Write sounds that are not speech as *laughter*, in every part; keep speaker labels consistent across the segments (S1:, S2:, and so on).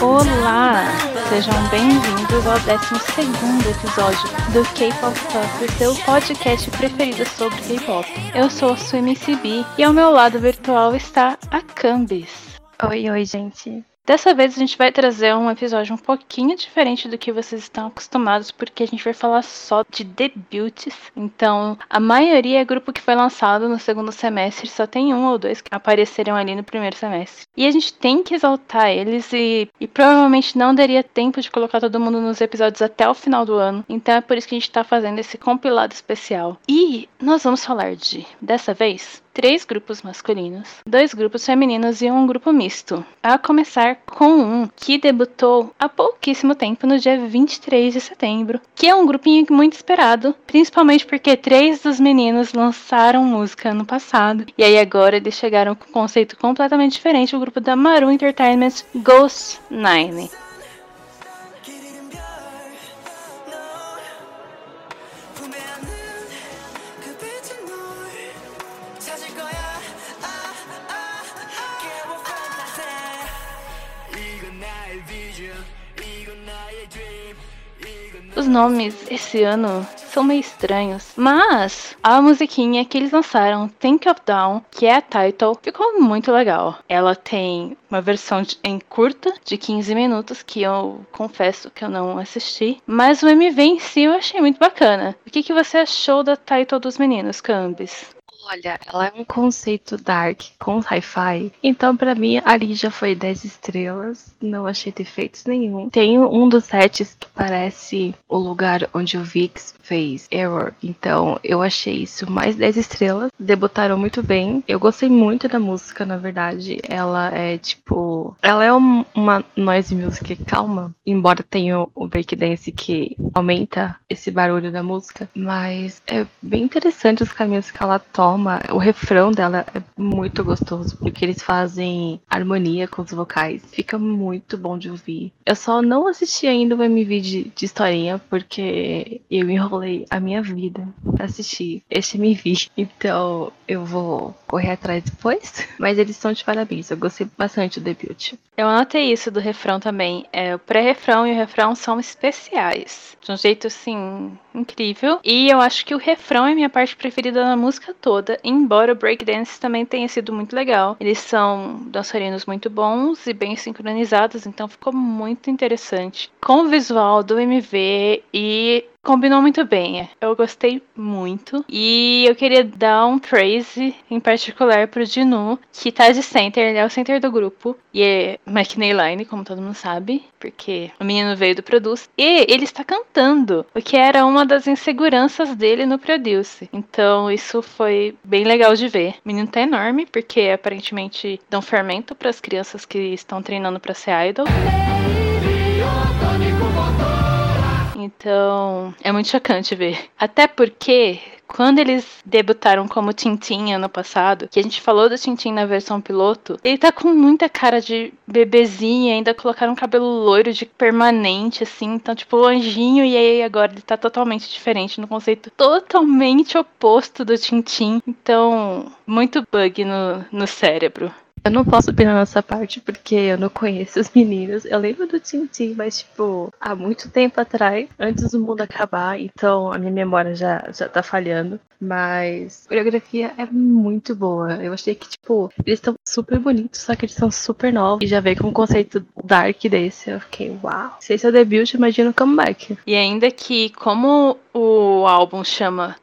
S1: Olá! Sejam bem-vindos ao 12 episódio do K-Pop o seu podcast preferido sobre K-Pop. Eu sou a sua MCB e ao meu lado virtual está a Cambis.
S2: Oi, oi, gente.
S1: Dessa vez a gente vai trazer um episódio um pouquinho diferente do que vocês estão acostumados, porque a gente vai falar só de debuts. Então, a maioria é grupo que foi lançado no segundo semestre, só tem um ou dois que apareceram ali no primeiro semestre. E a gente tem que exaltar eles e, e provavelmente não daria tempo de colocar todo mundo nos episódios até o final do ano. Então é por isso que a gente tá fazendo esse compilado especial. E nós vamos falar de, dessa vez, três grupos masculinos, dois grupos femininos e um grupo misto. A começar com um que debutou há pouquíssimo tempo, no dia 23 de setembro, que é um grupinho muito esperado, principalmente porque três dos meninos lançaram música no passado, e aí agora eles chegaram com um conceito completamente diferente, o grupo da Maroon Entertainment Ghost Nine. Nomes esse ano são meio estranhos, mas a musiquinha que eles lançaram, Think of Down, que é a title, ficou muito legal. Ela tem uma versão de, em curta de 15 minutos que eu confesso que eu não assisti, mas o MV em si eu achei muito bacana. O que, que você achou da title dos meninos, Cambis?
S2: Olha, ela é um conceito dark com hi-fi. Então, para mim, ali já foi 10 estrelas. Não achei defeitos nenhum. Tem um dos sets que parece o lugar onde o Vix fez Error. Então, eu achei isso mais 10 estrelas. Debutaram muito bem. Eu gostei muito da música, na verdade. Ela é tipo. Ela é um, uma noise music calma. Embora tenha o breakdance que aumenta esse barulho da música. Mas é bem interessante os caminhos que ela toma o refrão dela é muito gostoso, porque eles fazem harmonia com os vocais. Fica muito bom de ouvir. Eu só não assisti ainda o MV de, de historinha, porque eu enrolei a minha vida pra assistir este MV. Então eu vou correr atrás depois. *laughs* Mas eles estão de parabéns. Eu gostei bastante do debut.
S1: Eu anotei isso do refrão também. É, o pré-refrão e o refrão são especiais. De um jeito assim, incrível. E eu acho que o refrão é minha parte preferida da música toda, embora o breakdance também tenha sido muito legal. Eles são dançarinos muito bons e bem sincronizados, então ficou muito interessante. Com o visual do MV e combinou muito bem. Eu gostei muito. E eu queria dar um praise em particular pro Dinu, que tá de center, ele é o center do grupo. E é McNay Line, como todo mundo sabe, porque o menino veio do Produce. E ele está cantando, o que era uma das inseguranças dele no Produce. Então isso foi bem legal de ver. O menino tá enorme, porque aparentemente dão fermento para as crianças que estão treinando para ser idol. Então, é muito chocante ver. Até porque quando eles debutaram como Tintin ano passado, que a gente falou do Tintin na versão piloto, ele tá com muita cara de bebezinho, ainda colocaram um cabelo loiro de permanente, assim, então, tipo, anjinho, e aí agora ele tá totalmente diferente, no conceito totalmente oposto do Tintin. Então, muito bug no, no cérebro.
S2: Eu não posso opinar nessa parte porque eu não conheço os meninos. Eu lembro do Tintin, mas, tipo, há muito tempo atrás, antes do mundo acabar, então a minha memória já, já tá falhando. Mas a coreografia é muito boa. Eu achei que, tipo, eles estão super bonitos, só que eles são super novos. E já veio com um conceito dark desse. Eu fiquei, uau. Se esse é o debut, imagina o comeback.
S1: E ainda que, como o álbum chama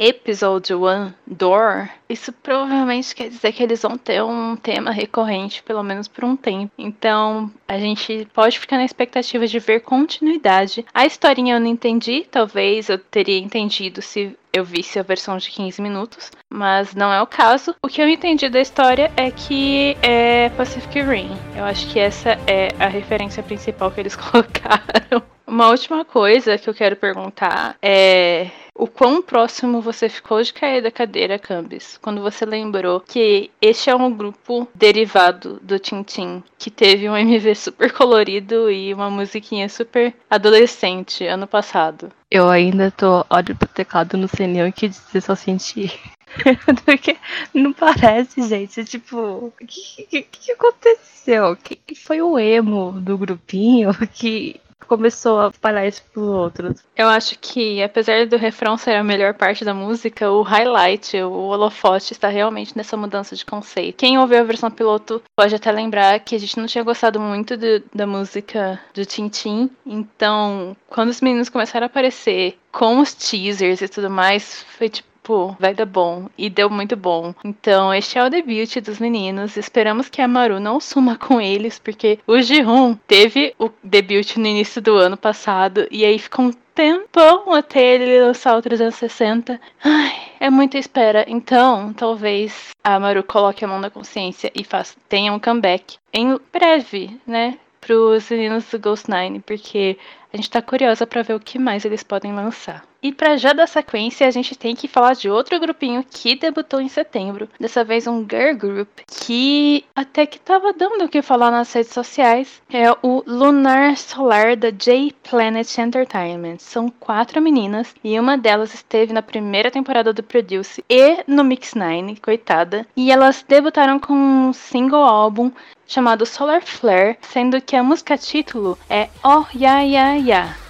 S1: Pre-Episode One Door, isso provavelmente quer dizer que eles vão ter um tema recorrente, pelo menos por um tempo. Então, a gente pode ficar na expectativa de ver continuidade. A historinha eu não entendi, talvez eu teria entendido se eu visse a versão de 15 minutos, mas não é o caso. O que eu entendi da história é que é Pacific Rim. Eu acho que essa é a referência principal que eles *laughs* colocaram. Uma última coisa que eu quero perguntar é o quão próximo você ficou de cair da cadeira, Cambis, quando você lembrou que este é um grupo derivado do Tintin, que teve um *laughs* MV super colorido e uma musiquinha super adolescente ano passado.
S2: Eu ainda tô olho pro teclado no CNU que dizer só senti *laughs* Porque não parece, gente. Tipo, o que, que, que aconteceu? Que foi o emo do grupinho que começou a espalhar isso pros outros.
S1: Eu acho que, apesar do refrão ser a melhor parte da música, o highlight, o holofote, está realmente nessa mudança de conceito. Quem ouviu a versão piloto pode até lembrar que a gente não tinha gostado muito de, da música do Tintin. Então, quando os meninos começaram a aparecer com os teasers e tudo mais, foi tipo tipo, vai dar bom. E deu muito bom. Então, este é o debut dos meninos. Esperamos que a Maru não suma com eles, porque o Jihun teve o debut no início do ano passado. E aí ficou um tempão até ele lançar o 360. Ai, é muita espera. Então, talvez a Maru coloque a mão na consciência e faça, tenha um comeback em breve, né? Para os meninos do Ghost Nine, porque a gente tá curiosa para ver o que mais eles podem lançar. E para já dar sequência, a gente tem que falar de outro grupinho que debutou em setembro. Dessa vez um girl group que até que tava dando o que falar nas redes sociais. É o Lunar Solar da J Planet Entertainment. São quatro meninas e uma delas esteve na primeira temporada do Produce e no Mix Nine, coitada. E elas debutaram com um single álbum chamado Solar Flare, sendo que a música título é Oh Ya Ya Ya.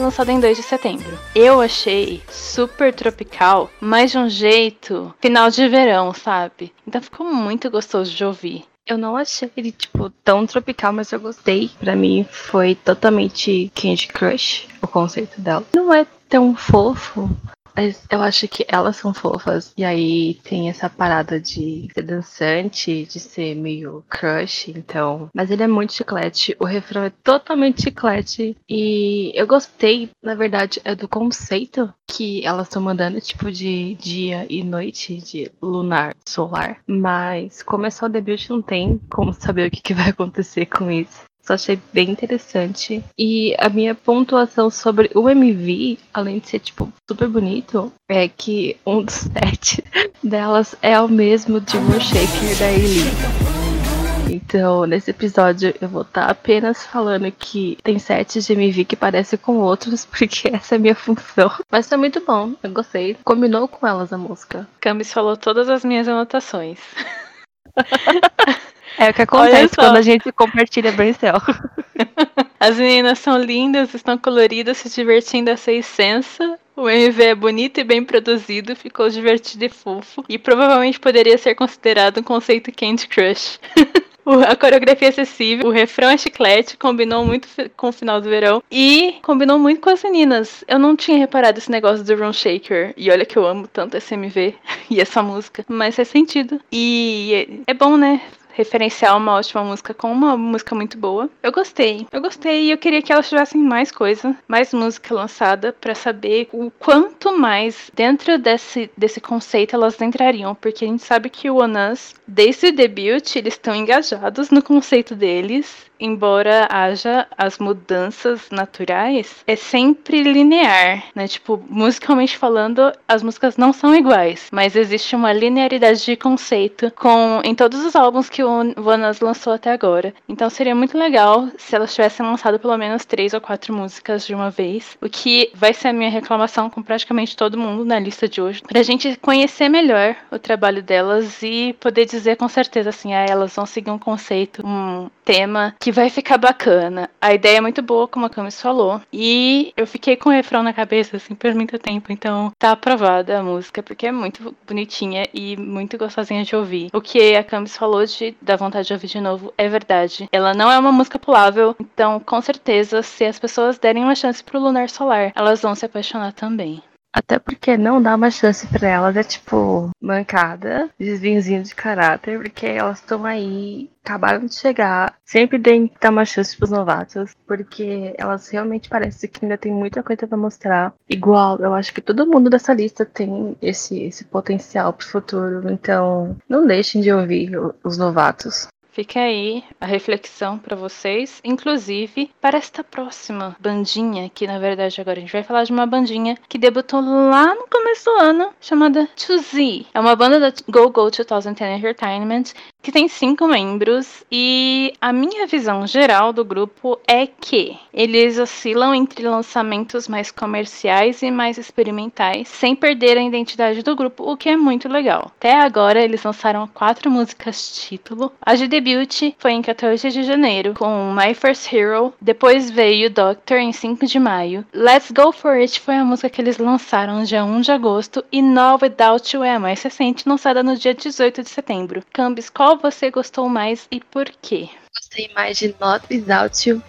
S1: Lançado em 2 de setembro. Eu achei super tropical, mas de um jeito final de verão, sabe? Então ficou muito gostoso de ouvir.
S2: Eu não achei ele, tipo, tão tropical, mas eu gostei. Pra mim, foi totalmente Candy Crush, o conceito dela. Não é tão fofo, mas eu acho que elas são fofas. E aí tem essa parada de ser dançante, de ser meio crush, então. Mas ele é muito chiclete. O refrão é totalmente chiclete. E eu gostei, na verdade, é do conceito que elas estão mandando, tipo, de dia e noite, de lunar, solar. Mas como é só debut, não tem como saber o que, que vai acontecer com isso. Achei bem interessante. E a minha pontuação sobre o MV, além de ser, tipo, super bonito, é que um dos *laughs* sete delas é o mesmo de Shaker da Ellie. Então, nesse episódio, eu vou estar tá apenas falando que tem sets de MV que parecem com outros, *laughs* porque essa é a minha função. Mas foi muito bom, eu gostei. Combinou com elas a música.
S1: Camis falou todas as minhas anotações. *laughs*
S2: É o que acontece quando a gente compartilha Braincel. *laughs*
S1: As meninas são lindas, estão coloridas, se divertindo a seiscensa. O MV é bonito e bem produzido, ficou divertido e fofo. E provavelmente poderia ser considerado um conceito Candy Crush. *laughs* a coreografia é acessível, o refrão é chiclete, combinou muito com o final do verão e combinou muito com as meninas. Eu não tinha reparado esse negócio do Room Shaker e olha que eu amo tanto esse MV *laughs* e essa música, mas faz sentido. E é bom, né? Referenciar uma ótima música com uma música muito boa. Eu gostei. Eu gostei e eu queria que elas tivessem mais coisa, mais música lançada para saber o quanto mais dentro desse, desse conceito elas entrariam, porque a gente sabe que o One Us, desde o debut, eles estão engajados no conceito deles embora haja as mudanças naturais, é sempre linear, né? Tipo, musicalmente falando, as músicas não são iguais, mas existe uma linearidade de conceito com em todos os álbuns que o Vanas lançou até agora. Então seria muito legal se elas tivessem lançado pelo menos três ou quatro músicas de uma vez, o que vai ser a minha reclamação com praticamente todo mundo na lista de hoje, pra gente conhecer melhor o trabalho delas e poder dizer com certeza assim, ah, elas vão seguir um conceito, um tema que vai ficar bacana. A ideia é muito boa, como a Camis falou. E eu fiquei com o refrão na cabeça, assim, por muito tempo. Então tá aprovada a música, porque é muito bonitinha e muito gostosinha de ouvir. O que a Camis falou de dar vontade de ouvir de novo é verdade. Ela não é uma música pulável, então com certeza, se as pessoas derem uma chance pro Lunar Solar, elas vão se apaixonar também.
S2: Até porque não dá uma chance para elas é tipo mancada, desvinzinho de caráter, porque elas estão aí, acabaram de chegar. Sempre tem que dar uma chance pros novatos, porque elas realmente parecem que ainda tem muita coisa para mostrar. Igual, eu acho que todo mundo dessa lista tem esse, esse potencial pro futuro, então não deixem de ouvir os novatos.
S1: Fica aí a reflexão para vocês, inclusive para esta próxima bandinha, que na verdade agora a gente vai falar de uma bandinha que debutou lá no começo do ano, chamada 2Z. É uma banda da Go Go 2010 Entertainment que tem cinco membros e a minha visão geral do grupo é que eles oscilam entre lançamentos mais comerciais e mais experimentais, sem perder a identidade do grupo, o que é muito legal. Até agora eles lançaram quatro músicas título. A de debut foi em 14 de janeiro com My First Hero, depois veio Doctor em 5 de maio. Let's Go For It foi a música que eles lançaram dia 1 de agosto e No Without You é a mais recente, lançada no dia 18 de setembro. Cambis, qual você gostou mais e por quê?
S2: Gostei mais de Not Without You.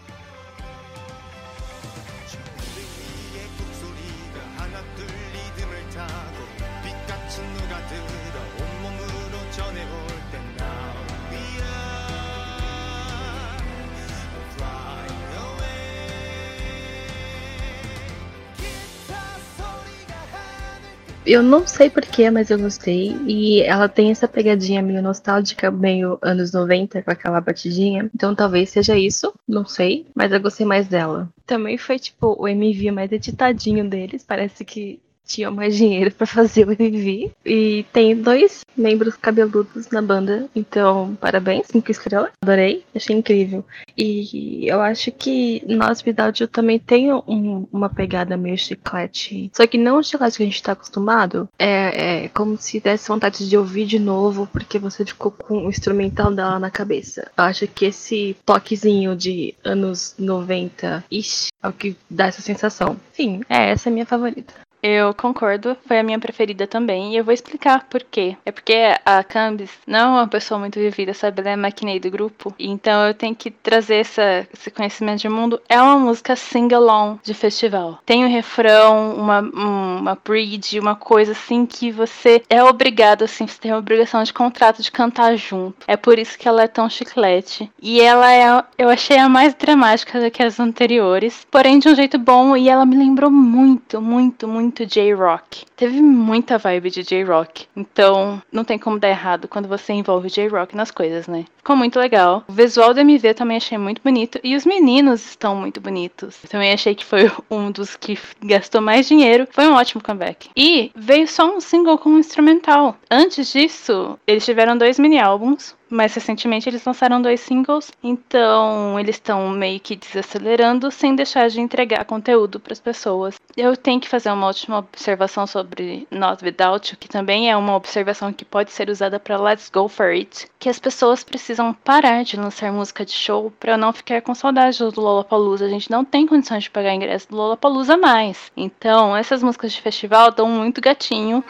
S2: Eu não sei porquê, mas eu gostei. E ela tem essa pegadinha meio nostálgica, meio anos 90, com aquela batidinha. Então talvez seja isso, não sei. Mas eu gostei mais dela. Também foi tipo o MV mais editadinho deles. Parece que tinham mais dinheiro para fazer o MV. E tem dois membros cabeludos na banda, então parabéns, cinco estrelas. Adorei, achei incrível. E eu acho que Nós You também tem um, uma pegada meio chiclete. Só que não o chiclete que a gente tá acostumado. É, é como se desse vontade de ouvir de novo, porque você ficou com o instrumental dela na cabeça. Eu acho que esse toquezinho de anos 90, ixi, é o que dá essa sensação. Enfim, é essa a minha favorita.
S1: Eu concordo, foi a minha preferida também, e eu vou explicar por quê. É porque a Cambis não é uma pessoa muito vivida, sabe? Ela é maquinei do grupo, então eu tenho que trazer essa, esse conhecimento de mundo. É uma música sing-along de festival. Tem um refrão, uma, uma bridge, uma coisa assim que você é obrigado, assim, você tem a obrigação de contrato de cantar junto. É por isso que ela é tão chiclete. E ela é, eu achei a mais dramática do que as anteriores, porém de um jeito bom, e ela me lembrou muito, muito, muito muito J-Rock. Teve muita vibe de J-Rock. Então, não tem como dar errado quando você envolve J-Rock nas coisas, né? Ficou muito legal. O visual do MV também achei muito bonito. E os meninos estão muito bonitos. também achei que foi *laughs* um dos que gastou mais dinheiro. Foi um ótimo comeback. E veio só um single com um instrumental. Antes disso, eles tiveram dois mini álbuns mais recentemente eles lançaram dois singles, então eles estão meio que desacelerando sem deixar de entregar conteúdo para as pessoas. Eu tenho que fazer uma última observação sobre Not Without You, que também é uma observação que pode ser usada para Let's Go For It, que as pessoas precisam parar de lançar música de show para não ficar com saudade do Lollapalooza. A gente não tem condições de pagar ingresso do Lollapalooza mais. Então, essas músicas de festival dão muito gatinho.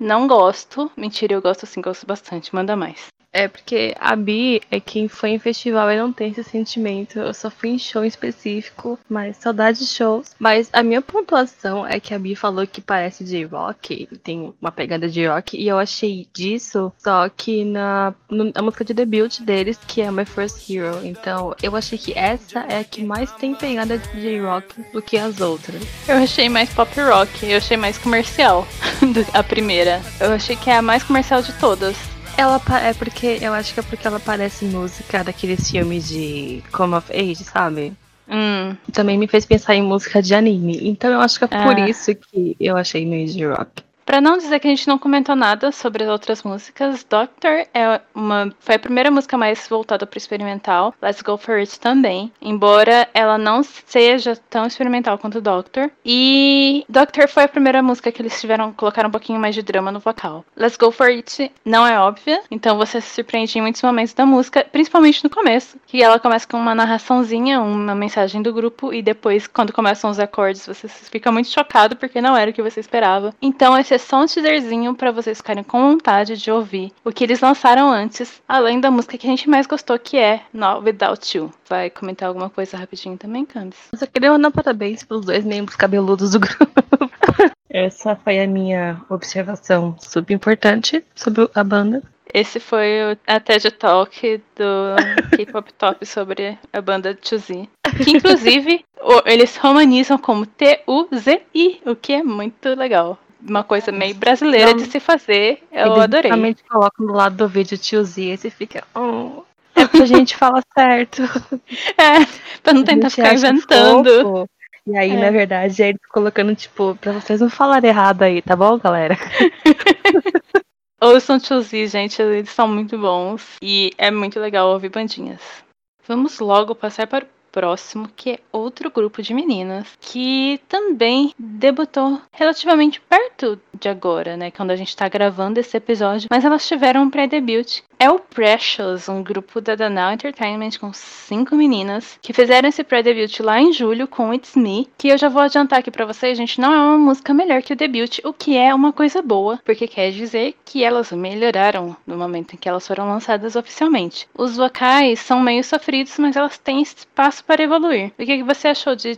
S1: Não gosto. Mentira, eu gosto sim, gosto bastante. Manda mais.
S2: É porque a Bi é quem foi em festival e não tem esse sentimento. Eu só fui em show específico, mas saudade de shows. Mas a minha pontuação é que a Bi falou que parece de rock, tem uma pegada de rock, e eu achei disso só que na, na música de debut deles, que é My First Hero. Então eu achei que essa é a que mais tem pegada de J-Rock do que as outras.
S1: Eu achei mais pop rock, eu achei mais comercial *laughs* a primeira. Eu achei que é a mais comercial de todas.
S2: Ela é porque. Eu acho que é porque ela parece música daqueles filmes de Come of Age, sabe?
S1: Hum.
S2: Também me fez pensar em música de anime. Então eu acho que é por ah. isso que eu achei meio de rock.
S1: Para não dizer que a gente não comentou nada sobre as outras músicas, Doctor é uma foi a primeira música mais voltada para experimental. Let's Go For It também, embora ela não seja tão experimental quanto Doctor. E Doctor foi a primeira música que eles tiveram colocar um pouquinho mais de drama no vocal. Let's Go For It não é óbvia, então você se surpreende em muitos momentos da música, principalmente no começo, que ela começa com uma narraçãozinha, uma mensagem do grupo e depois quando começam os acordes você fica muito chocado porque não era o que você esperava. Então esse é só um teaserzinho para vocês ficarem com vontade de ouvir o que eles lançaram antes, além da música que a gente mais gostou, que é No Without You. Vai comentar alguma coisa rapidinho também, Candice?
S2: Eu só queria mandar parabéns pelos dois membros cabeludos do grupo. *laughs* Essa foi a minha observação super importante sobre a banda.
S1: Esse foi o, a TED Talk do *laughs* K-Pop Top sobre a banda Tuzi. Que inclusive eles romanizam como T-U-Z-I, o que é muito legal. Uma coisa meio brasileira não, de se fazer. Eu eles adorei.
S2: Eles colocam do lado do vídeo tiozinho e você fica. Oh, é pra gente falar certo. *laughs*
S1: É, pra não tentar ficar inventando. Fofo.
S2: E aí, é. na verdade, é eles colocando, tipo, pra vocês não falarem errado aí, tá bom, galera? *laughs*
S1: Ouçam Tiozi, gente, eles são muito bons. E é muito legal ouvir bandinhas. Vamos logo passar para o próximo, que é outro grupo de meninas que também debutou relativamente perto de agora, né? Quando a gente tá gravando esse episódio, mas elas tiveram um pré-debut. É o Precious, um grupo da Danal Entertainment com cinco meninas que fizeram esse pré-debut lá em julho com It's Me, que eu já vou adiantar aqui para vocês, gente, não é uma música melhor que o debut, o que é uma coisa boa, porque quer dizer que elas melhoraram no momento em que elas foram lançadas oficialmente. Os vocais são meio sofridos, mas elas têm espaço para evoluir. O que você achou de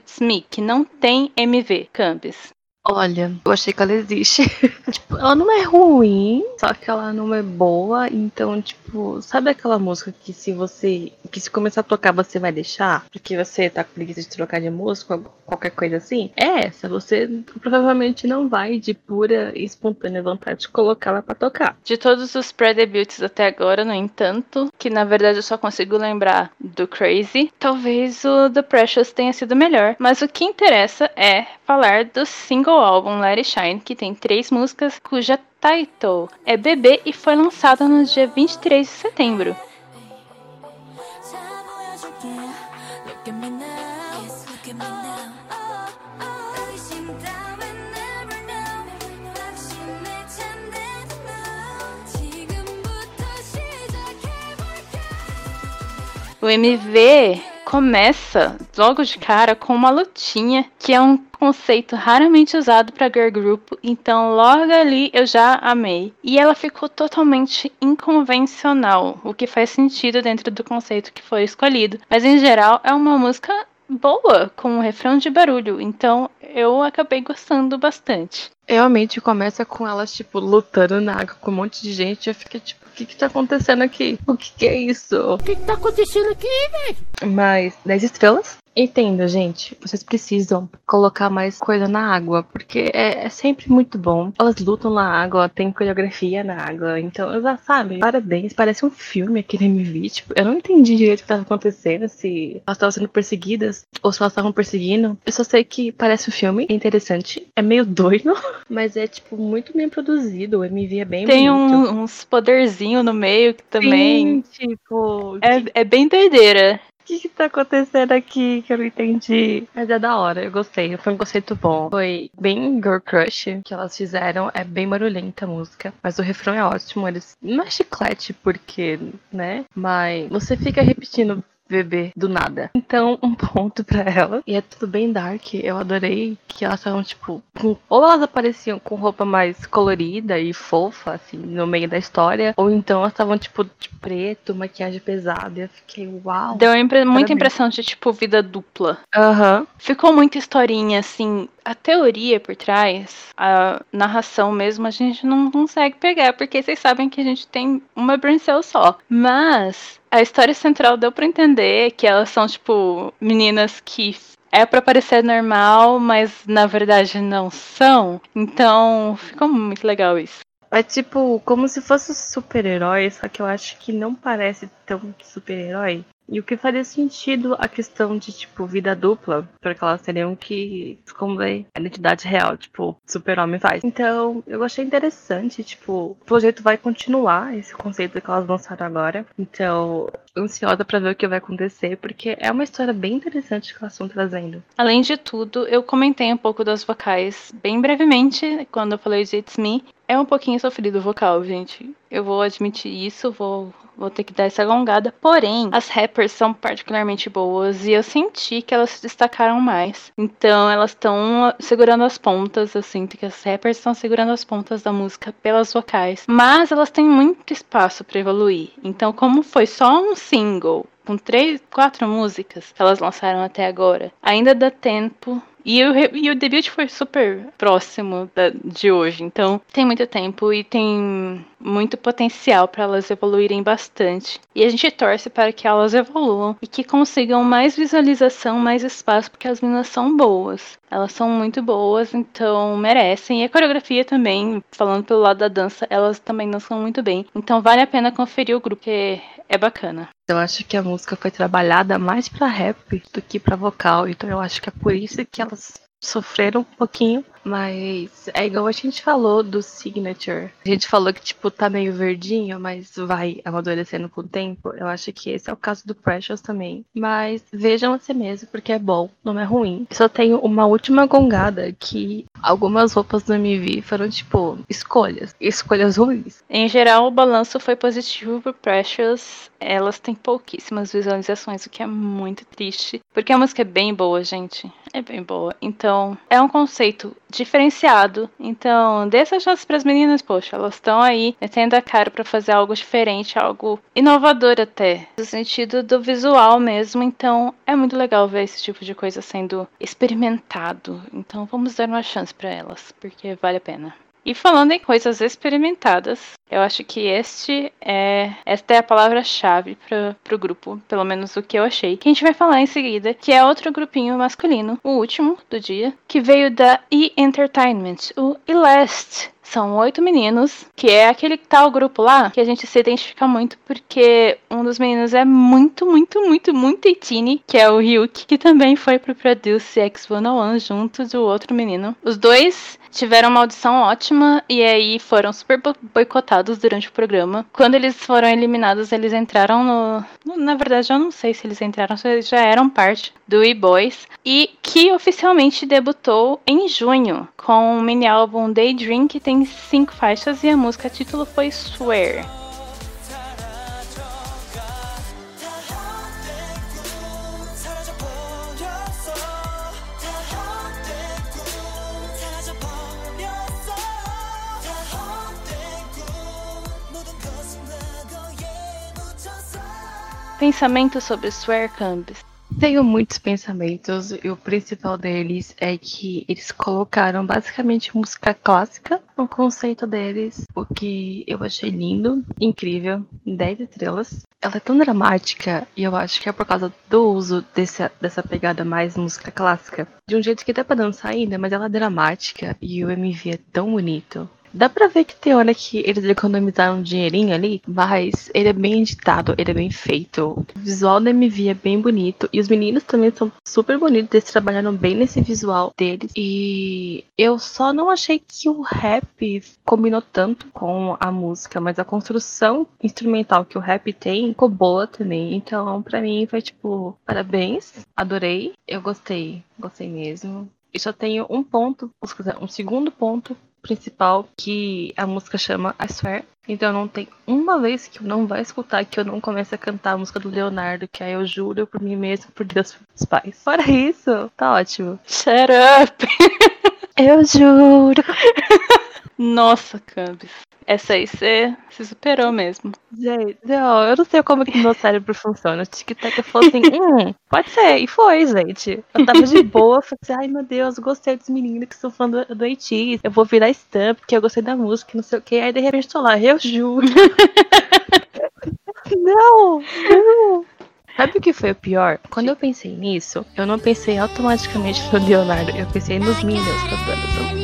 S1: que não tem MV, Campus?
S2: Olha, eu achei que ela existe. *laughs* tipo, ela não é ruim, só que ela não é boa. Então, tipo, sabe aquela música que se você. que se começar a tocar você vai deixar? Porque você tá com preguiça de trocar de música, qualquer coisa assim? É essa. Você provavelmente não vai de pura e espontânea vontade de colocar ela pra tocar.
S1: De todos os pré-debuts até agora, no entanto, que na verdade eu só consigo lembrar do Crazy, talvez o The Precious tenha sido melhor. Mas o que interessa é falar do single álbum Let It Shine, que tem três músicas cuja title é Bebê e foi lançada no dia 23 de setembro. O MV começa logo de cara com uma lutinha, que é um conceito raramente usado para girl group, então logo ali eu já amei. E ela ficou totalmente inconvencional, o que faz sentido dentro do conceito que foi escolhido. Mas em geral é uma música boa, com um refrão de barulho, então eu acabei gostando bastante.
S2: Realmente começa com elas, tipo, lutando na água com um monte de gente. Eu fiquei tipo, que que tá acontecendo aqui? O que que é isso?
S3: O que que tá acontecendo aqui, velho?
S2: Mas 10 estrelas? Entenda, gente. Vocês precisam colocar mais coisa na água, porque é, é, sempre muito bom. Elas lutam na água, tem coreografia na água, então, já sabe, parabéns. Parece um filme aquele MV. Tipo, eu não entendi direito o que estava acontecendo, se elas estavam sendo perseguidas ou se elas estavam perseguindo. Eu só sei que parece um filme, é interessante, é meio doido, *laughs* mas é, tipo, muito bem produzido. O MV é bem
S1: Tem um, uns poderzinho no meio também.
S2: Sim, tipo.
S1: É, é bem doideira
S2: que que tá acontecendo aqui que eu não entendi? Mas é da hora, eu gostei. Foi um conceito bom. Foi bem Girl Crush que elas fizeram. É bem barulhenta a música. Mas o refrão é ótimo. Eles. Não é chiclete, porque, né? Mas você fica repetindo bebê do nada. Então, um ponto para ela. E é tudo bem dark. Eu adorei que elas estavam, tipo, com... ou elas apareciam com roupa mais colorida e fofa, assim, no meio da história, ou então elas estavam, tipo, de preto, maquiagem pesada. E eu fiquei, uau.
S1: Deu impre muita impressão de, tipo, vida dupla.
S2: Aham. Uhum.
S1: Ficou muita historinha, assim, a teoria por trás, a narração mesmo, a gente não consegue pegar, porque vocês sabem que a gente tem uma brain cell só. Mas a história central deu para entender que elas são, tipo, meninas que é para parecer normal, mas na verdade não são. Então, ficou muito legal isso.
S2: É tipo, como se fosse super-herói, só que eu acho que não parece tão super-herói. E o que faria sentido a questão de, tipo, vida dupla, porque elas teriam que esconder a identidade real, tipo, super-homem faz. Então, eu achei interessante, tipo, o projeto vai continuar esse conceito que elas lançaram agora. Então, ansiosa para ver o que vai acontecer, porque é uma história bem interessante que elas estão trazendo.
S1: Além de tudo, eu comentei um pouco das vocais bem brevemente quando eu falei de It's Me. É um pouquinho sofrido o vocal, gente. Eu vou admitir isso, vou vou ter que dar essa alongada. Porém, as rappers são particularmente boas e eu senti que elas se destacaram mais. Então, elas estão segurando as pontas, eu sinto que as rappers estão segurando as pontas da música pelas vocais. Mas elas têm muito espaço para evoluir. Então, como foi só um single com três, quatro músicas que elas lançaram até agora, ainda dá tempo e o, e o debut foi super próximo da, de hoje, então tem muito tempo e tem muito potencial para elas evoluírem bastante. E a gente torce para que elas evoluam e que consigam mais visualização, mais espaço, porque as meninas são boas. Elas são muito boas, então merecem. E a coreografia também, falando pelo lado da dança, elas também dançam muito bem. Então vale a pena conferir o grupo, que é bacana.
S2: Eu acho que a música foi trabalhada mais para rap do que para vocal, então eu acho que é por isso que elas sofreram um pouquinho mas é igual a gente falou do Signature. A gente falou que, tipo, tá meio verdinho, mas vai amadurecendo com o tempo. Eu acho que esse é o caso do Precious também. Mas vejam a si mesmo, porque é bom, não é ruim. Só tenho uma última gongada que algumas roupas do MV foram, tipo, escolhas. Escolhas ruins.
S1: Em geral, o balanço foi positivo pro Precious. Elas têm pouquíssimas visualizações, o que é muito triste. Porque a música é bem boa, gente. É bem boa. Então, é um conceito diferenciado. Então, dê essa chance para as meninas, poxa, elas estão aí metendo a cara para fazer algo diferente, algo inovador até, no sentido do visual mesmo. Então, é muito legal ver esse tipo de coisa sendo experimentado. Então, vamos dar uma chance para elas, porque vale a pena. E falando em coisas experimentadas, eu acho que este é esta é a palavra-chave para o grupo, pelo menos o que eu achei. Que a gente vai falar em seguida, que é outro grupinho masculino, o último do dia, que veio da E Entertainment, o Elast. São oito meninos, que é aquele tal grupo lá que a gente se identifica muito porque um dos meninos é muito, muito, muito, muito itini, que é o Ryuk, que também foi pro Produce X101 junto do outro menino. Os dois tiveram uma audição ótima e aí foram super boicotados durante o programa. Quando eles foram eliminados, eles entraram no. Na verdade, eu não sei se eles entraram, se eles já eram parte do E-Boys. E que oficialmente debutou em junho com o mini álbum Daydream, que tem cinco faixas e a música título foi Swear. Pensamento sobre Swear Campus.
S2: Tenho muitos pensamentos e o principal deles é que eles colocaram basicamente música clássica no conceito deles, o que eu achei lindo, incrível, 10 estrelas. Ela é tão dramática e eu acho que é por causa do uso desse, dessa pegada mais música clássica, de um jeito que dá pra dançar ainda, mas ela é dramática e o MV é tão bonito. Dá pra ver que tem hora que eles economizaram um dinheirinho ali, mas ele é bem editado, ele é bem feito. O visual da MV é bem bonito. E os meninos também são super bonitos, eles trabalharam bem nesse visual deles. E eu só não achei que o rap combinou tanto com a música, mas a construção instrumental que o rap tem ficou boa também. Então, pra mim, foi tipo, parabéns, adorei, eu gostei, gostei mesmo. E só tenho um ponto, um segundo ponto principal que a música chama I Swear. Então não tem uma vez que eu não vai escutar que eu não comece a cantar a música do Leonardo, que aí eu juro por mim mesmo, por Deus, pelos pais. Fora isso, tá ótimo.
S1: Shut up! *laughs*
S2: eu juro. *laughs*
S1: Nossa, Cambis. Essa aí você se superou mesmo.
S2: Gente, não, eu não sei como que meu cérebro funciona. O tic-tac falou assim, hum, pode ser. E foi, gente. Eu tava de boa, falei assim, ai meu Deus, gostei dos meninos que são fã do, do Haiti. Eu vou virar stamp, porque eu gostei da música, não sei o que. Aí de repente tô lá, eu juro. *laughs* não, não. Sabe o que foi o pior? Quando eu pensei nisso, eu não pensei automaticamente no Leonardo, eu pensei nos Minions cantando.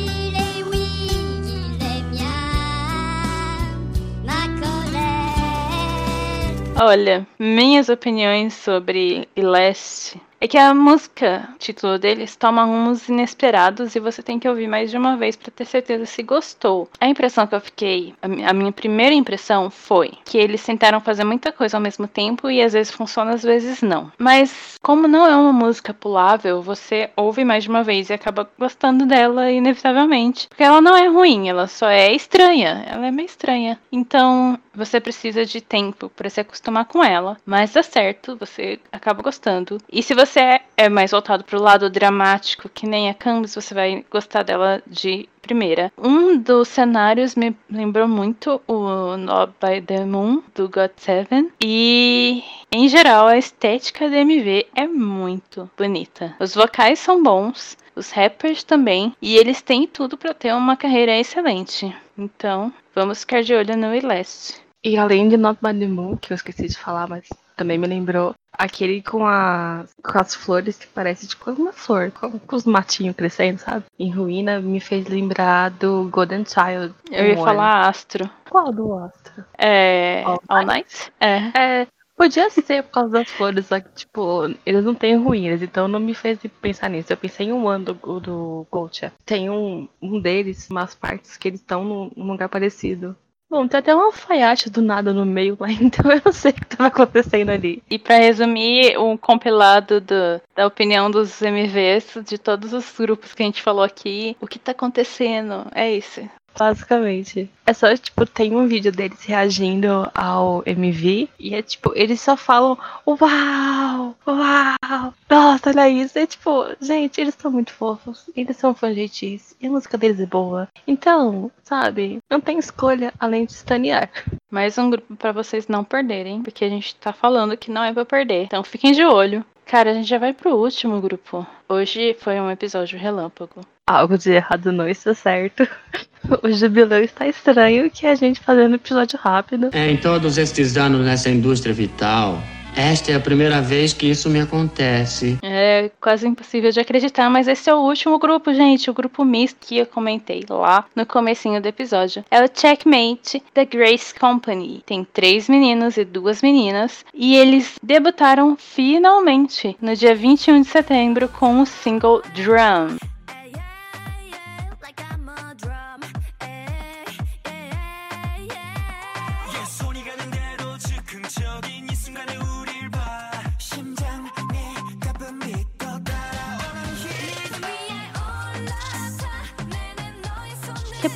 S1: Olha, minhas opiniões sobre Celeste é que a música, título deles, toma rumos inesperados e você tem que ouvir mais de uma vez para ter certeza se gostou. A impressão que eu fiquei, a minha primeira impressão foi que eles tentaram fazer muita coisa ao mesmo tempo e às vezes funciona, às vezes não. Mas como não é uma música pulável, você ouve mais de uma vez e acaba gostando dela inevitavelmente. Porque ela não é ruim, ela só é estranha. Ela é meio estranha. Então, você precisa de tempo para se acostumar com ela, mas dá certo, você acaba gostando. E se você é, é mais voltado pro lado dramático, que nem a Canvas, você vai gostar dela de primeira. Um dos cenários me lembrou muito o Nob by the Moon, do God Seven. E, em geral, a estética da MV é muito bonita. Os vocais são bons, os rappers também, e eles têm tudo para ter uma carreira excelente. Então, vamos ficar de olho no Ileste.
S2: E além de Not By The Moon, que eu esqueci de falar, mas também me lembrou, aquele com, a, com as flores que parece tipo uma flor, com, com os matinhos crescendo, sabe? Em ruína, me fez lembrar do Golden Child.
S1: Eu ia falar Astro.
S2: Qual do Astro?
S1: É. All, All Night?
S2: É. É. Podia ser por causa das flores, só que, tipo, eles não têm ruínas, então não me fez pensar nisso. Eu pensei em um ano do, do Goldchef. Tem um, um deles, umas partes que eles estão num lugar parecido. Bom, tem até um alfaiate do nada no meio lá, *laughs* então eu não sei o que estava acontecendo ali.
S1: E para resumir, um compilado do, da opinião dos MVs de todos os grupos que a gente falou aqui, o que tá acontecendo? É isso.
S2: Basicamente. É só, tipo, tem um vídeo deles reagindo ao MV e é tipo, eles só falam uau, uau, nossa, olha isso. É tipo, gente, eles são muito fofos, eles são fanjetis e a música deles é boa. Então, sabe, não tem escolha além de estanear.
S1: Mais um grupo para vocês não perderem, porque a gente tá falando que não é pra perder. Então fiquem de olho. Cara, a gente já vai pro último grupo. Hoje foi um episódio relâmpago.
S2: Algo de errado não está certo. *laughs* O jubileu está estranho que a gente fazendo episódio rápido.
S4: É, em todos estes anos nessa indústria vital, esta é a primeira vez que isso me acontece.
S1: É quase impossível de acreditar, mas esse é o último grupo, gente. O grupo misto que eu comentei lá no comecinho do episódio. É o Checkmate da Grace Company. Tem três meninos e duas meninas. E eles debutaram finalmente no dia 21 de setembro com o single Drum.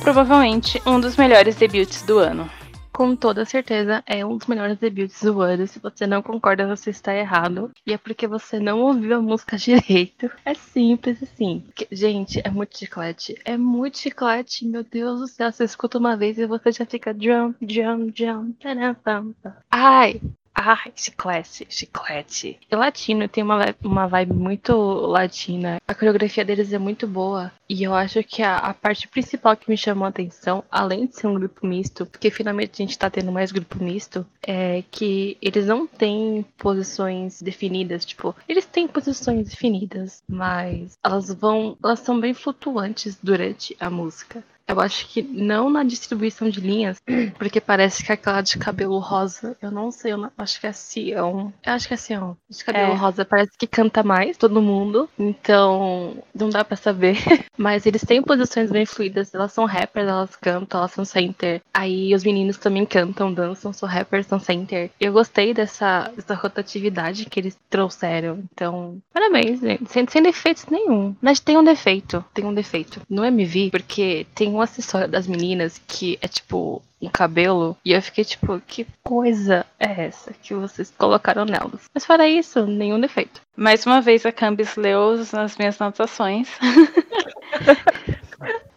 S1: Provavelmente um dos melhores debuts do ano.
S2: Com toda certeza é um dos melhores debuts do ano. Se você não concorda, você está errado. E é porque você não ouviu a música direito. É simples assim. Gente, é muito chiclete. É muito chiclete. Meu Deus do céu. Você escuta uma vez e você já fica drum, drum, drum. Ai, Ai, chiclete, chiclete. E latino tem uma, uma vibe muito latina. A coreografia deles é muito boa. E eu acho que a, a, parte principal que me chamou a atenção, além de ser um grupo misto, porque finalmente a gente tá tendo mais grupo misto, é que eles não têm posições definidas. Tipo, eles têm posições definidas, mas elas vão. Elas são bem flutuantes durante a música. Eu acho que não na distribuição de linhas, porque parece que aquela de cabelo rosa, eu não sei, eu não, acho que é Sião. Eu acho que é Sião. De cabelo é. rosa parece que canta mais todo mundo, então não dá para saber. *laughs* Mas eles têm posições bem fluidas, elas são rappers, elas cantam, elas são center. Aí os meninos também cantam, dançam, são rappers, são center. Eu gostei dessa, dessa rotatividade que eles trouxeram. Então, parabéns, gente. Sem, sem defeitos nenhum. Mas tem um defeito, tem um defeito. No MV, porque tem um um acessório das meninas que é tipo um cabelo. E eu fiquei tipo, que coisa é essa que vocês colocaram nelas? Mas fora isso, nenhum defeito.
S1: Mais uma vez a Cambis leu nas minhas anotações. *laughs*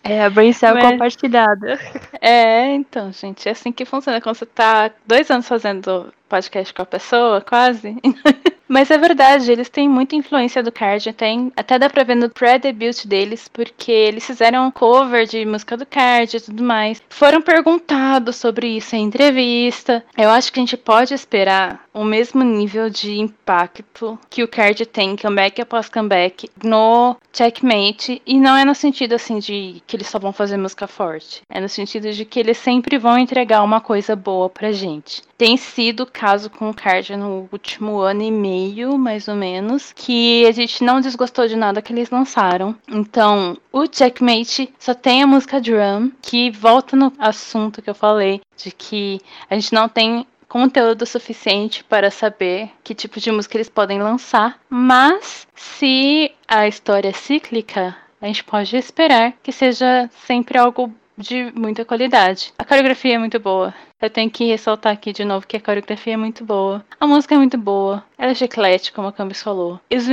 S2: É, a brain cell Mas... compartilhada.
S1: É, então, gente, é assim que funciona. Quando você tá dois anos fazendo podcast com a pessoa, quase. *laughs* Mas é verdade, eles têm muita influência do Card, até dá pra ver no pré-debut deles, porque eles fizeram um cover de música do Card e tudo mais. Foram perguntados sobre isso em entrevista. Eu acho que a gente pode esperar o mesmo nível de impacto que o Card tem, comeback após comeback, no Checkmate. E não é no sentido assim de que eles só vão fazer música forte. É no sentido de que eles sempre vão entregar uma coisa boa pra gente. Tem sido o caso com o Card no último ano e meio, mais ou menos, que a gente não desgostou de nada que eles lançaram. Então, o Checkmate só tem a música Drum, que volta no assunto que eu falei, de que a gente não tem conteúdo suficiente para saber que tipo de música eles podem lançar, mas se a história é cíclica, a gente pode esperar que seja sempre algo de muita qualidade. A coreografia é muito boa. Eu tenho que ressaltar aqui de novo que a coreografia é muito boa. A música é muito boa. Ela é chiclete, como a Camis falou. Os,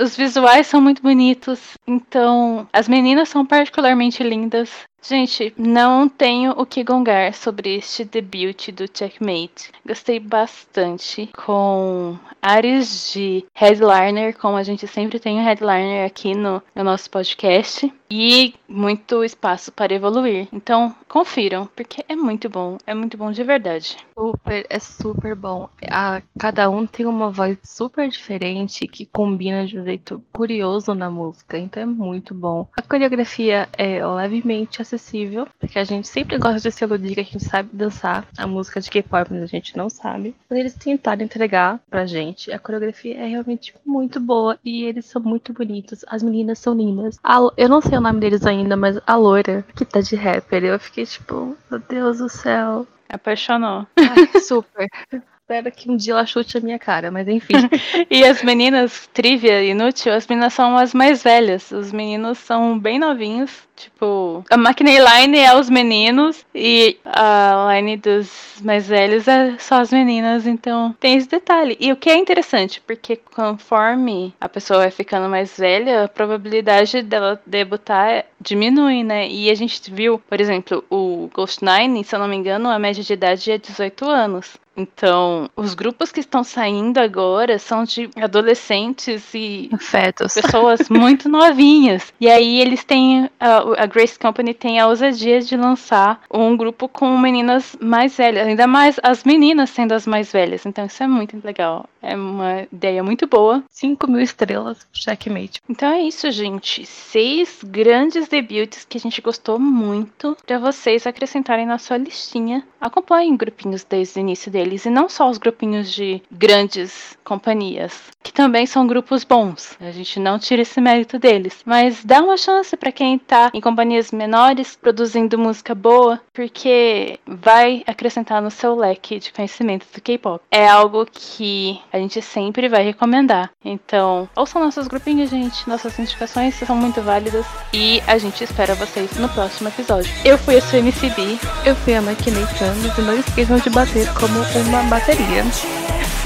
S1: os visuais são muito bonitos. Então, as meninas são particularmente lindas. Gente, não tenho o que gongar sobre este debut do Checkmate. Gostei bastante com áreas de headliner, como a gente sempre tem o headliner aqui no, no nosso podcast, e muito espaço para evoluir. Então, confiram, porque é muito bom, é muito bom de verdade.
S2: Super, é super bom. A, cada um tem uma voz super diferente que combina de um jeito curioso na música, então é muito bom. A coreografia é levemente acessível, porque a gente sempre gosta de se iludir que a gente sabe dançar a música de K-pop, mas a gente não sabe. Mas eles tentaram entregar pra gente. A coreografia é realmente muito boa e eles são muito bonitos. As meninas são lindas. A, eu não sei o nome deles ainda, mas a loira que tá de rapper, eu fiquei tipo, meu Deus do céu.
S1: Apaixonou.
S2: Ai, super. *laughs* Espero que um dia ela chute a minha cara, mas enfim. *laughs*
S1: e as meninas, trivia inútil, as meninas são as mais velhas. Os meninos são bem novinhos. Tipo, a McKinney Line é os meninos e a line dos mais velhos é só as meninas, então tem esse detalhe. E o que é interessante, porque conforme a pessoa vai ficando mais velha, a probabilidade dela debutar diminui, né? E a gente viu, por exemplo, o Ghost Nine, se eu não me engano, a média de idade é 18 anos. Então, os grupos que estão saindo agora são de adolescentes e
S2: Fetos.
S1: pessoas *laughs* muito novinhas. E aí eles têm a, a Grace Company tem a ousadia de lançar um grupo com meninas mais velhas, ainda mais as meninas sendo as mais velhas. Então isso é muito legal. É uma ideia muito boa.
S2: 5 mil estrelas, checkmate.
S1: Então é isso, gente. Seis grandes debuts que a gente gostou muito para vocês acrescentarem na sua listinha. Acompanhem grupinhos desde o início deles e não só os grupinhos de grandes companhias, que também são grupos bons. A gente não tira esse mérito deles, mas dá uma chance para quem tá em companhias menores produzindo música boa, porque vai acrescentar no seu leque de conhecimentos do K-pop. É algo que a gente sempre vai recomendar. Então, ouçam nossos grupinhos, gente. Nossas indicações são muito válidas. E a gente espera vocês no próximo episódio. Eu fui a sua MCB.
S2: Eu fui a Maquinei Camus e não esqueçam de bater como uma bateria.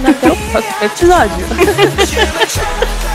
S2: Até o próximo episódio. *laughs*